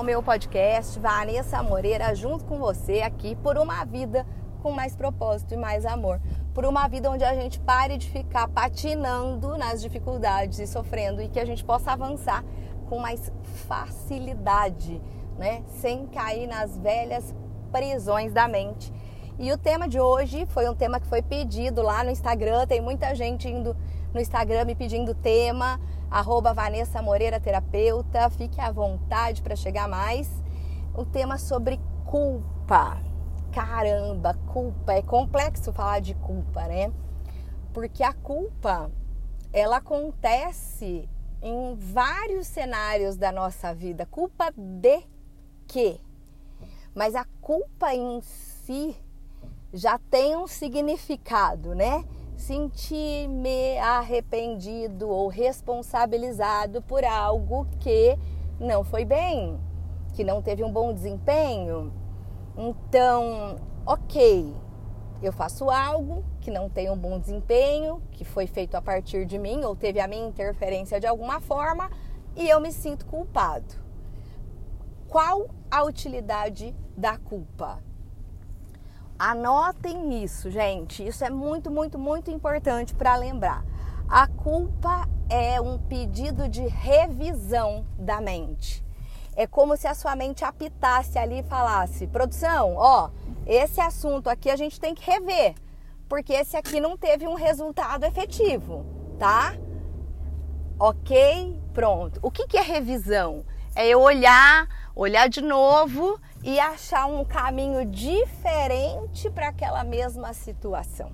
ao meu podcast Vanessa Moreira junto com você aqui por uma vida com mais propósito e mais amor. Por uma vida onde a gente pare de ficar patinando nas dificuldades e sofrendo e que a gente possa avançar com mais facilidade, né? Sem cair nas velhas prisões da mente. E o tema de hoje foi um tema que foi pedido lá no Instagram. Tem muita gente indo no Instagram me pedindo tema. Arroba Vanessa Moreira Terapeuta. Fique à vontade para chegar mais. O tema sobre culpa. Caramba, culpa. É complexo falar de culpa, né? Porque a culpa, ela acontece em vários cenários da nossa vida. Culpa de quê? Mas a culpa em si já tem um significado, né? Sentir-me arrependido ou responsabilizado por algo que não foi bem, que não teve um bom desempenho. Então, ok, eu faço algo que não tem um bom desempenho, que foi feito a partir de mim ou teve a minha interferência de alguma forma e eu me sinto culpado. Qual a utilidade da culpa? Anotem isso, gente. Isso é muito, muito, muito importante para lembrar. A culpa é um pedido de revisão da mente. É como se a sua mente apitasse ali e falasse: produção, ó, esse assunto aqui a gente tem que rever, porque esse aqui não teve um resultado efetivo, tá? Ok? Pronto. O que, que é revisão? É eu olhar, olhar de novo e achar um caminho diferente para aquela mesma situação.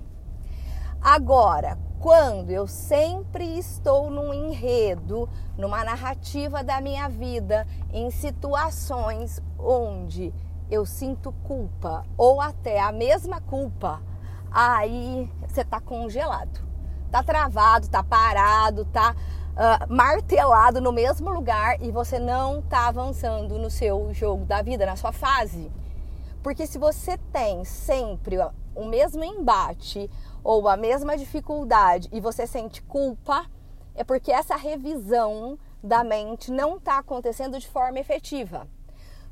Agora, quando eu sempre estou num enredo, numa narrativa da minha vida, em situações onde eu sinto culpa ou até a mesma culpa, aí você está congelado, está travado, está parado, está uh, martelado no mesmo lugar e você não está avançando no seu jogo da vida, na sua fase. Porque se você tem sempre o mesmo embate ou a mesma dificuldade e você sente culpa, é porque essa revisão da mente não está acontecendo de forma efetiva.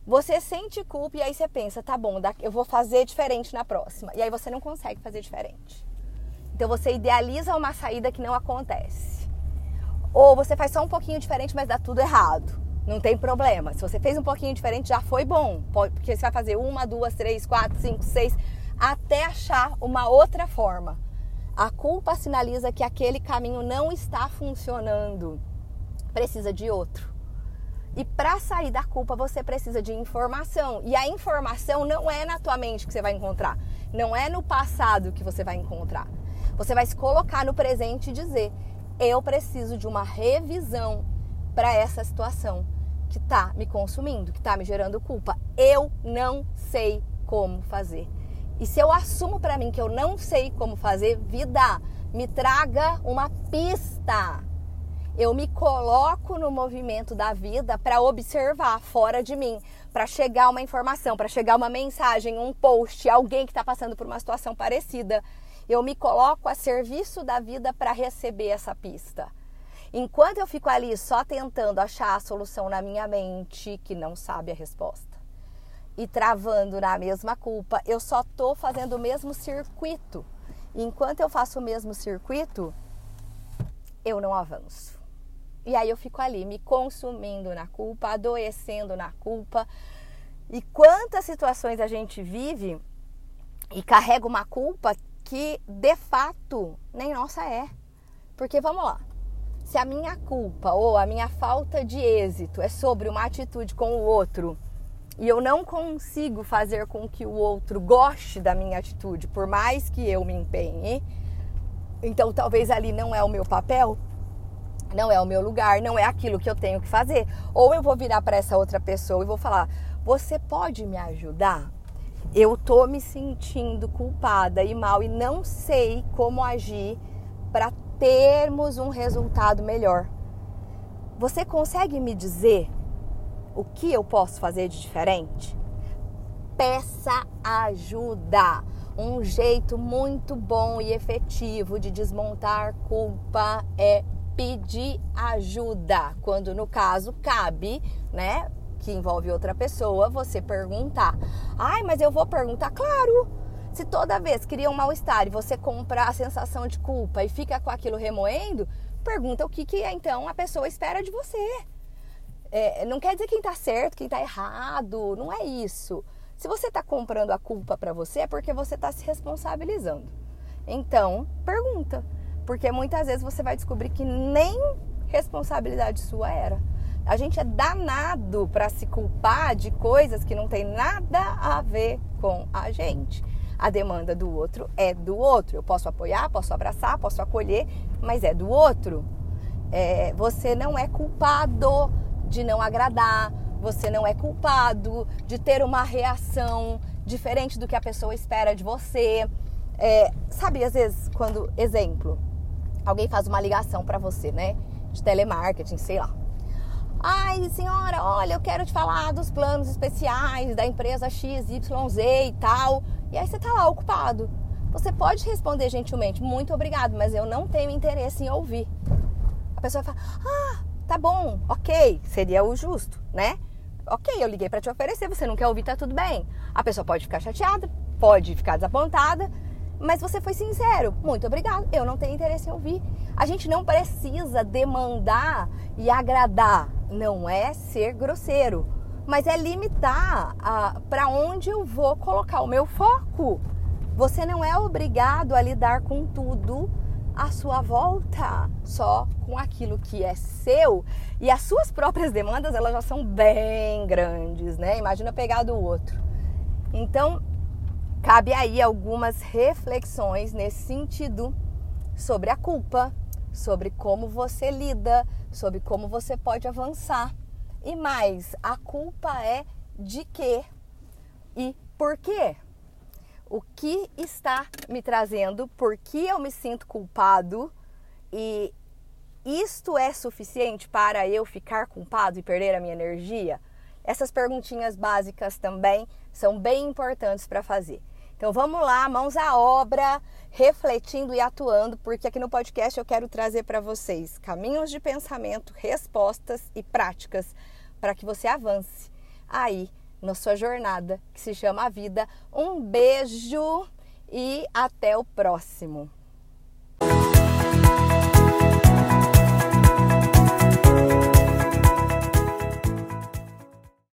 Você sente culpa e aí você pensa, tá bom, eu vou fazer diferente na próxima. E aí você não consegue fazer diferente. Então você idealiza uma saída que não acontece. Ou você faz só um pouquinho diferente, mas dá tudo errado. Não tem problema. Se você fez um pouquinho diferente, já foi bom. Porque você vai fazer uma, duas, três, quatro, cinco, seis, até achar uma outra forma. A culpa sinaliza que aquele caminho não está funcionando. Precisa de outro. E para sair da culpa, você precisa de informação. E a informação não é na tua mente que você vai encontrar. Não é no passado que você vai encontrar. Você vai se colocar no presente e dizer: eu preciso de uma revisão para essa situação que está me consumindo, que está me gerando culpa. Eu não sei como fazer. E se eu assumo para mim que eu não sei como fazer, vida, me traga uma pista. Eu me coloco no movimento da vida para observar fora de mim, para chegar uma informação, para chegar uma mensagem, um post, alguém que está passando por uma situação parecida eu me coloco a serviço da vida para receber essa pista. Enquanto eu fico ali só tentando achar a solução na minha mente, que não sabe a resposta, e travando na mesma culpa, eu só estou fazendo o mesmo circuito. Enquanto eu faço o mesmo circuito, eu não avanço. E aí eu fico ali me consumindo na culpa, adoecendo na culpa. E quantas situações a gente vive e carrega uma culpa que de fato nem nossa é. Porque vamos lá, se a minha culpa ou a minha falta de êxito é sobre uma atitude com o outro e eu não consigo fazer com que o outro goste da minha atitude, por mais que eu me empenhe, então talvez ali não é o meu papel, não é o meu lugar, não é aquilo que eu tenho que fazer. Ou eu vou virar para essa outra pessoa e vou falar: "Você pode me ajudar?" Eu tô me sentindo culpada e mal e não sei como agir para termos um resultado melhor. Você consegue me dizer o que eu posso fazer de diferente? Peça ajuda. Um jeito muito bom e efetivo de desmontar culpa é pedir ajuda, quando no caso cabe, né, que envolve outra pessoa, você perguntar. Ai, mas eu vou perguntar? Claro! Se toda vez cria um mal-estar e você compra a sensação de culpa e fica com aquilo remoendo, pergunta o que, que então a pessoa espera de você. É, não quer dizer quem está certo, quem está errado, não é isso. Se você está comprando a culpa para você, é porque você está se responsabilizando. Então, pergunta. Porque muitas vezes você vai descobrir que nem responsabilidade sua era. A gente é danado para se culpar de coisas que não tem nada a ver com a gente. A demanda do outro é do outro. Eu posso apoiar, posso abraçar, posso acolher, mas é do outro. É, você não é culpado de não agradar, você não é culpado de ter uma reação diferente do que a pessoa espera de você. É, sabe, às vezes, quando, exemplo, alguém faz uma ligação para você, né? De telemarketing, sei lá. Ai, senhora, olha, eu quero te falar dos planos especiais da empresa XYZ e tal. E aí você tá lá ocupado. Você pode responder gentilmente, muito obrigado, mas eu não tenho interesse em ouvir. A pessoa fala, ah, tá bom, ok, seria o justo, né? Ok, eu liguei para te oferecer, você não quer ouvir, tá tudo bem. A pessoa pode ficar chateada, pode ficar desapontada, mas você foi sincero. Muito obrigado, eu não tenho interesse em ouvir. A gente não precisa demandar e agradar, não é ser grosseiro, mas é limitar para onde eu vou colocar o meu foco. Você não é obrigado a lidar com tudo à sua volta, só com aquilo que é seu. E as suas próprias demandas, elas já são bem grandes, né? Imagina pegar do outro. Então, cabe aí algumas reflexões nesse sentido sobre a culpa, sobre como você lida, sobre como você pode avançar. E mais, a culpa é de quê e por quê? O que está me trazendo? Por que eu me sinto culpado? E isto é suficiente para eu ficar culpado e perder a minha energia? Essas perguntinhas básicas também são bem importantes para fazer. Então vamos lá, mãos à obra, refletindo e atuando, porque aqui no podcast eu quero trazer para vocês caminhos de pensamento, respostas e práticas para que você avance aí na sua jornada que se chama a vida. Um beijo e até o próximo.